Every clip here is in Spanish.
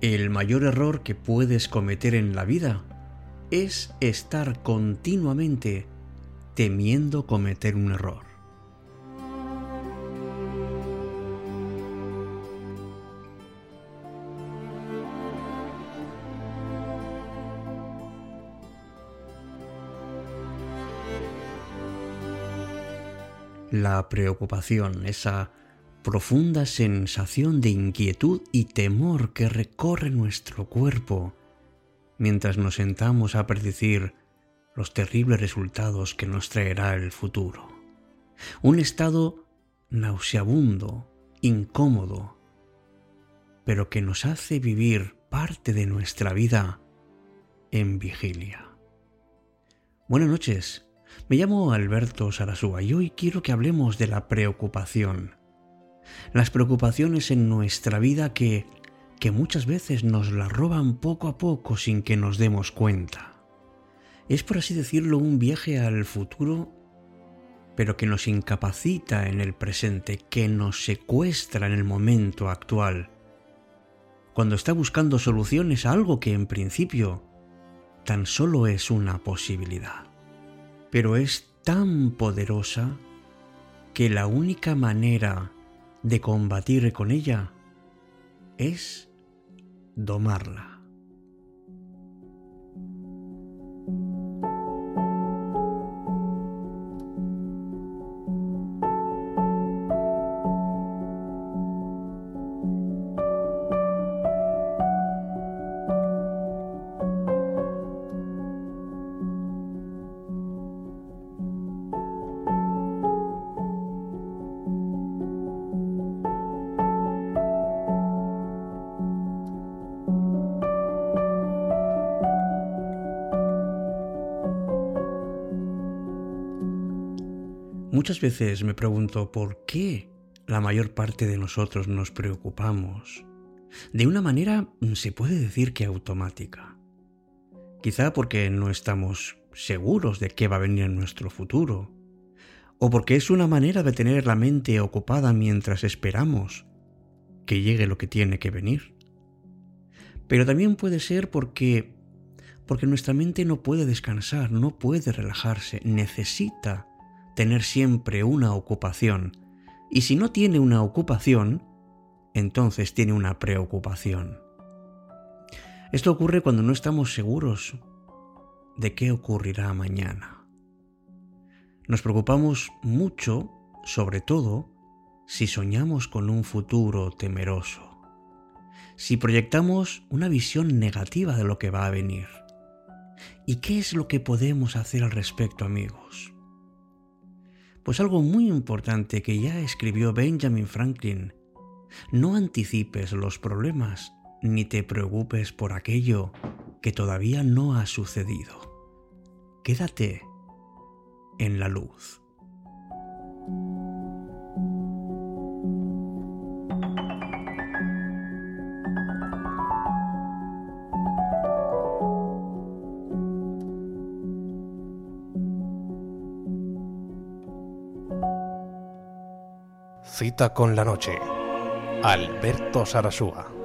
El mayor error que puedes cometer en la vida es estar continuamente temiendo cometer un error. La preocupación, esa profunda sensación de inquietud y temor que recorre nuestro cuerpo mientras nos sentamos a predecir los terribles resultados que nos traerá el futuro. Un estado nauseabundo, incómodo, pero que nos hace vivir parte de nuestra vida en vigilia. Buenas noches, me llamo Alberto Sarasúa y hoy quiero que hablemos de la preocupación. Las preocupaciones en nuestra vida que, que muchas veces nos las roban poco a poco sin que nos demos cuenta. Es por así decirlo un viaje al futuro, pero que nos incapacita en el presente, que nos secuestra en el momento actual, cuando está buscando soluciones a algo que en principio tan solo es una posibilidad pero es tan poderosa que la única manera de combatir con ella es domarla. Muchas veces me pregunto por qué la mayor parte de nosotros nos preocupamos de una manera se puede decir que automática. Quizá porque no estamos seguros de qué va a venir en nuestro futuro, o porque es una manera de tener la mente ocupada mientras esperamos que llegue lo que tiene que venir. Pero también puede ser porque porque nuestra mente no puede descansar, no puede relajarse, necesita tener siempre una ocupación. Y si no tiene una ocupación, entonces tiene una preocupación. Esto ocurre cuando no estamos seguros de qué ocurrirá mañana. Nos preocupamos mucho, sobre todo, si soñamos con un futuro temeroso, si proyectamos una visión negativa de lo que va a venir. ¿Y qué es lo que podemos hacer al respecto, amigos? Pues algo muy importante que ya escribió Benjamin Franklin. No anticipes los problemas ni te preocupes por aquello que todavía no ha sucedido. Quédate en la luz. Cita con la noche. Alberto Sarasúa.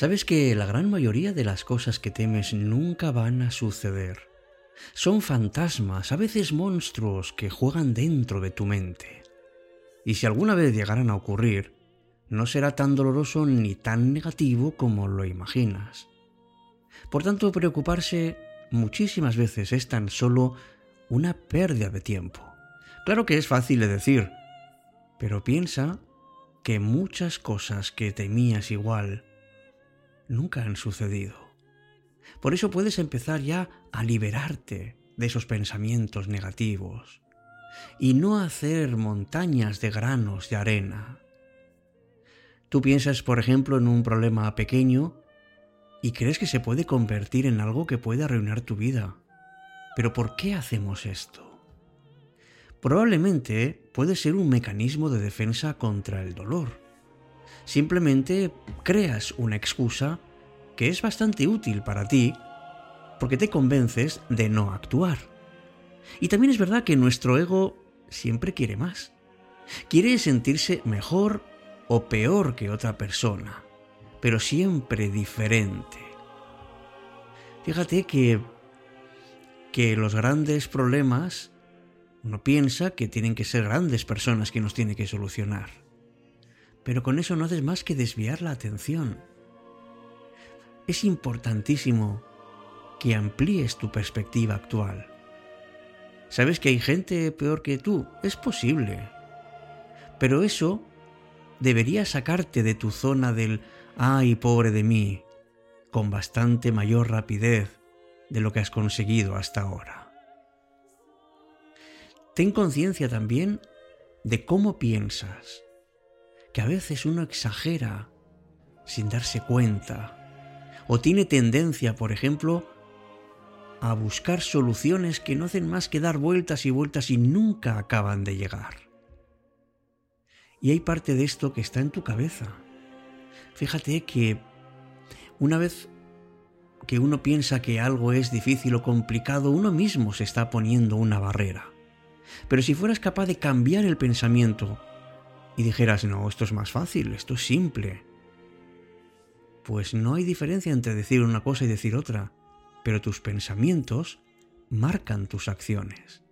Sabes que la gran mayoría de las cosas que temes nunca van a suceder. Son fantasmas, a veces monstruos, que juegan dentro de tu mente. Y si alguna vez llegaran a ocurrir, no será tan doloroso ni tan negativo como lo imaginas. Por tanto, preocuparse muchísimas veces es tan solo una pérdida de tiempo. Claro que es fácil de decir, pero piensa que muchas cosas que temías igual nunca han sucedido. Por eso puedes empezar ya a liberarte de esos pensamientos negativos y no hacer montañas de granos de arena. Tú piensas, por ejemplo, en un problema pequeño y crees que se puede convertir en algo que puede arruinar tu vida. Pero ¿por qué hacemos esto? Probablemente puede ser un mecanismo de defensa contra el dolor. Simplemente creas una excusa que es bastante útil para ti porque te convences de no actuar. Y también es verdad que nuestro ego siempre quiere más. Quiere sentirse mejor o peor que otra persona, pero siempre diferente. Fíjate que, que los grandes problemas uno piensa que tienen que ser grandes personas que nos tiene que solucionar. Pero con eso no haces más que desviar la atención. Es importantísimo que amplíes tu perspectiva actual. ¿Sabes que hay gente peor que tú? Es posible. Pero eso debería sacarte de tu zona del ay, pobre de mí, con bastante mayor rapidez de lo que has conseguido hasta ahora. Ten conciencia también de cómo piensas, que a veces uno exagera sin darse cuenta, o tiene tendencia, por ejemplo, a buscar soluciones que no hacen más que dar vueltas y vueltas y nunca acaban de llegar. Y hay parte de esto que está en tu cabeza. Fíjate que una vez que uno piensa que algo es difícil o complicado, uno mismo se está poniendo una barrera. Pero si fueras capaz de cambiar el pensamiento y dijeras, no, esto es más fácil, esto es simple, pues no hay diferencia entre decir una cosa y decir otra, pero tus pensamientos marcan tus acciones.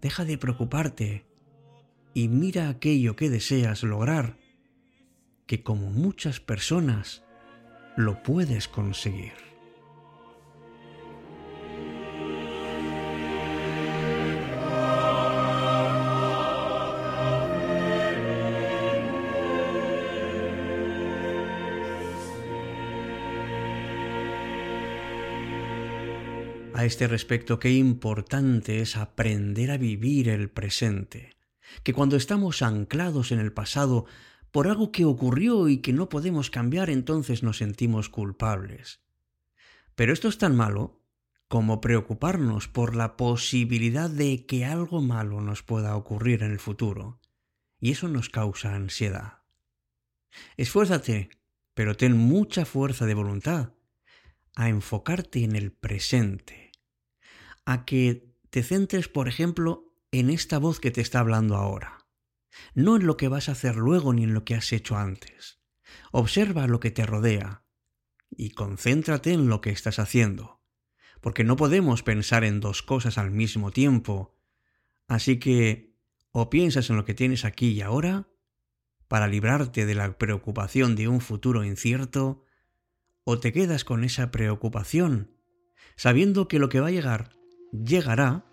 Deja de preocuparte y mira aquello que deseas lograr, que como muchas personas lo puedes conseguir. Este respecto, qué importante es aprender a vivir el presente, que cuando estamos anclados en el pasado por algo que ocurrió y que no podemos cambiar, entonces nos sentimos culpables. Pero esto es tan malo como preocuparnos por la posibilidad de que algo malo nos pueda ocurrir en el futuro, y eso nos causa ansiedad. Esfuérzate, pero ten mucha fuerza de voluntad a enfocarte en el presente a que te centres, por ejemplo, en esta voz que te está hablando ahora. No en lo que vas a hacer luego ni en lo que has hecho antes. Observa lo que te rodea y concéntrate en lo que estás haciendo, porque no podemos pensar en dos cosas al mismo tiempo. Así que o piensas en lo que tienes aquí y ahora, para librarte de la preocupación de un futuro incierto, o te quedas con esa preocupación, sabiendo que lo que va a llegar llegará,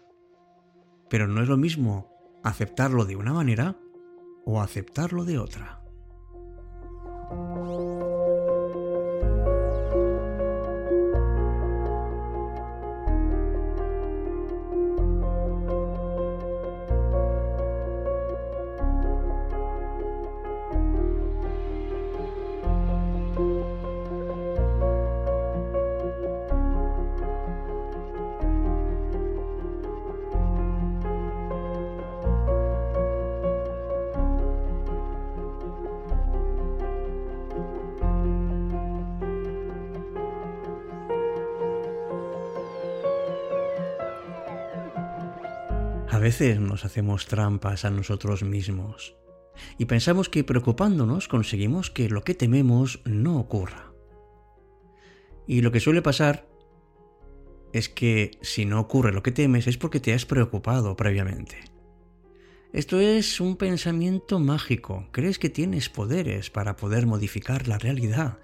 pero no es lo mismo aceptarlo de una manera o aceptarlo de otra. Veces nos hacemos trampas a nosotros mismos y pensamos que preocupándonos conseguimos que lo que tememos no ocurra. Y lo que suele pasar es que si no ocurre lo que temes es porque te has preocupado previamente. Esto es un pensamiento mágico. Crees que tienes poderes para poder modificar la realidad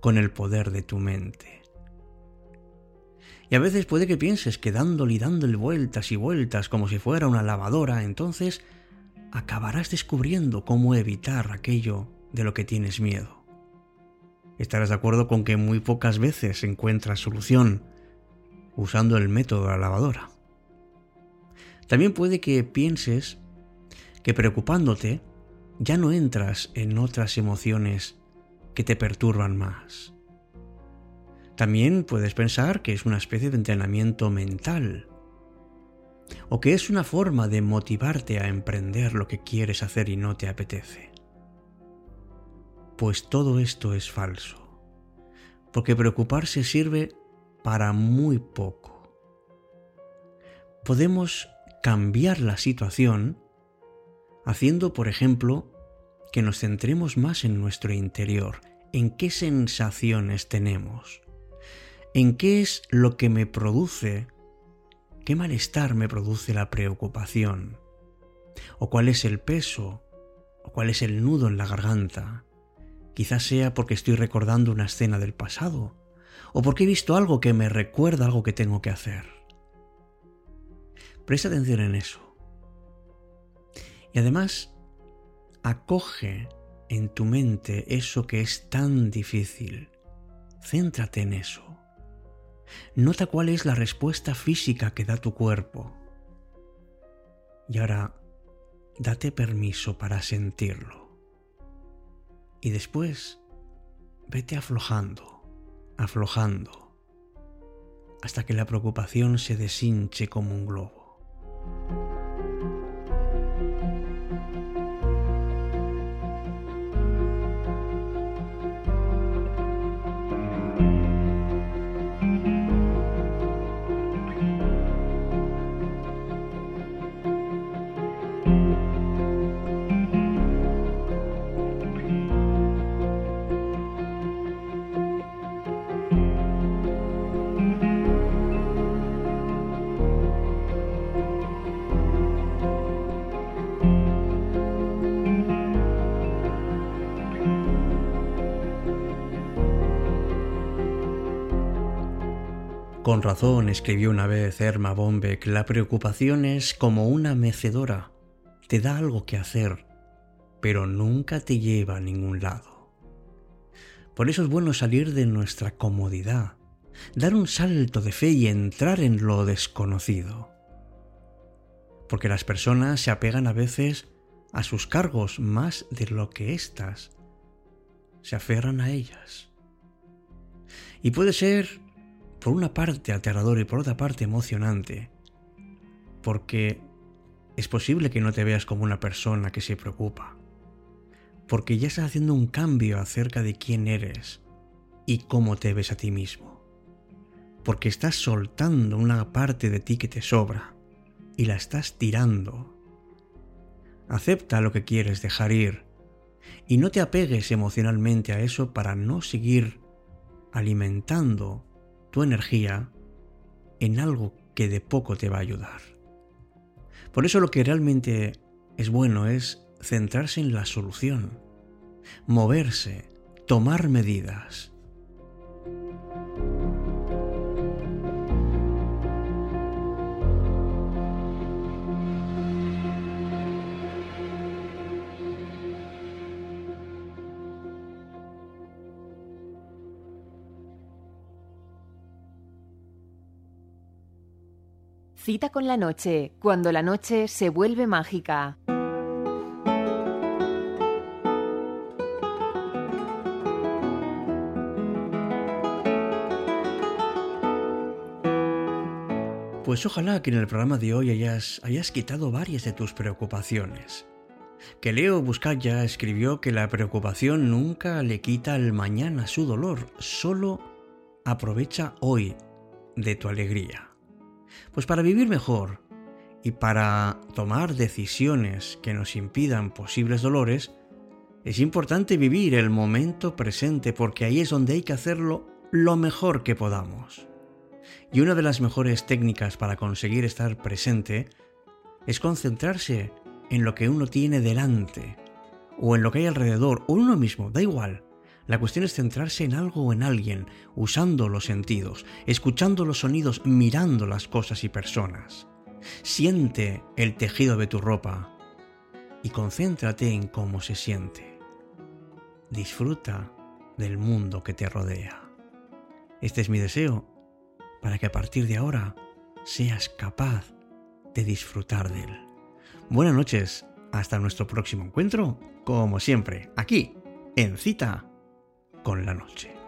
con el poder de tu mente. Y a veces puede que pienses que dándole y dándole vueltas y vueltas como si fuera una lavadora, entonces acabarás descubriendo cómo evitar aquello de lo que tienes miedo. Estarás de acuerdo con que muy pocas veces encuentras solución usando el método de la lavadora. También puede que pienses que preocupándote ya no entras en otras emociones que te perturban más. También puedes pensar que es una especie de entrenamiento mental o que es una forma de motivarte a emprender lo que quieres hacer y no te apetece. Pues todo esto es falso, porque preocuparse sirve para muy poco. Podemos cambiar la situación haciendo, por ejemplo, que nos centremos más en nuestro interior, en qué sensaciones tenemos, en qué es lo que me produce, qué malestar me produce la preocupación, o cuál es el peso, o cuál es el nudo en la garganta. Quizás sea porque estoy recordando una escena del pasado, o porque he visto algo que me recuerda algo que tengo que hacer. Presta atención en eso. Y además, acoge en tu mente eso que es tan difícil. Céntrate en eso. Nota cuál es la respuesta física que da tu cuerpo. Y ahora, date permiso para sentirlo. Y después, vete aflojando, aflojando, hasta que la preocupación se deshinche como un globo. Razón escribió una vez Erma Bombeck, la preocupación es como una mecedora, te da algo que hacer, pero nunca te lleva a ningún lado. Por eso es bueno salir de nuestra comodidad, dar un salto de fe y entrar en lo desconocido. Porque las personas se apegan a veces a sus cargos más de lo que éstas se aferran a ellas. Y puede ser por una parte aterrador y por otra parte emocionante, porque es posible que no te veas como una persona que se preocupa, porque ya estás haciendo un cambio acerca de quién eres y cómo te ves a ti mismo, porque estás soltando una parte de ti que te sobra y la estás tirando. Acepta lo que quieres dejar ir y no te apegues emocionalmente a eso para no seguir alimentando tu energía en algo que de poco te va a ayudar. Por eso lo que realmente es bueno es centrarse en la solución, moverse, tomar medidas. Cita con la noche, cuando la noche se vuelve mágica. Pues ojalá que en el programa de hoy hayas, quitado varias de tus preocupaciones. Que Leo Buscaya escribió que la preocupación nunca le quita al mañana su dolor, solo aprovecha hoy de tu alegría. Pues para vivir mejor y para tomar decisiones que nos impidan posibles dolores, es importante vivir el momento presente porque ahí es donde hay que hacerlo lo mejor que podamos. Y una de las mejores técnicas para conseguir estar presente es concentrarse en lo que uno tiene delante, o en lo que hay alrededor, o uno mismo, da igual. La cuestión es centrarse en algo o en alguien, usando los sentidos, escuchando los sonidos, mirando las cosas y personas. Siente el tejido de tu ropa y concéntrate en cómo se siente. Disfruta del mundo que te rodea. Este es mi deseo para que a partir de ahora seas capaz de disfrutar de él. Buenas noches, hasta nuestro próximo encuentro, como siempre, aquí, en cita con la noche.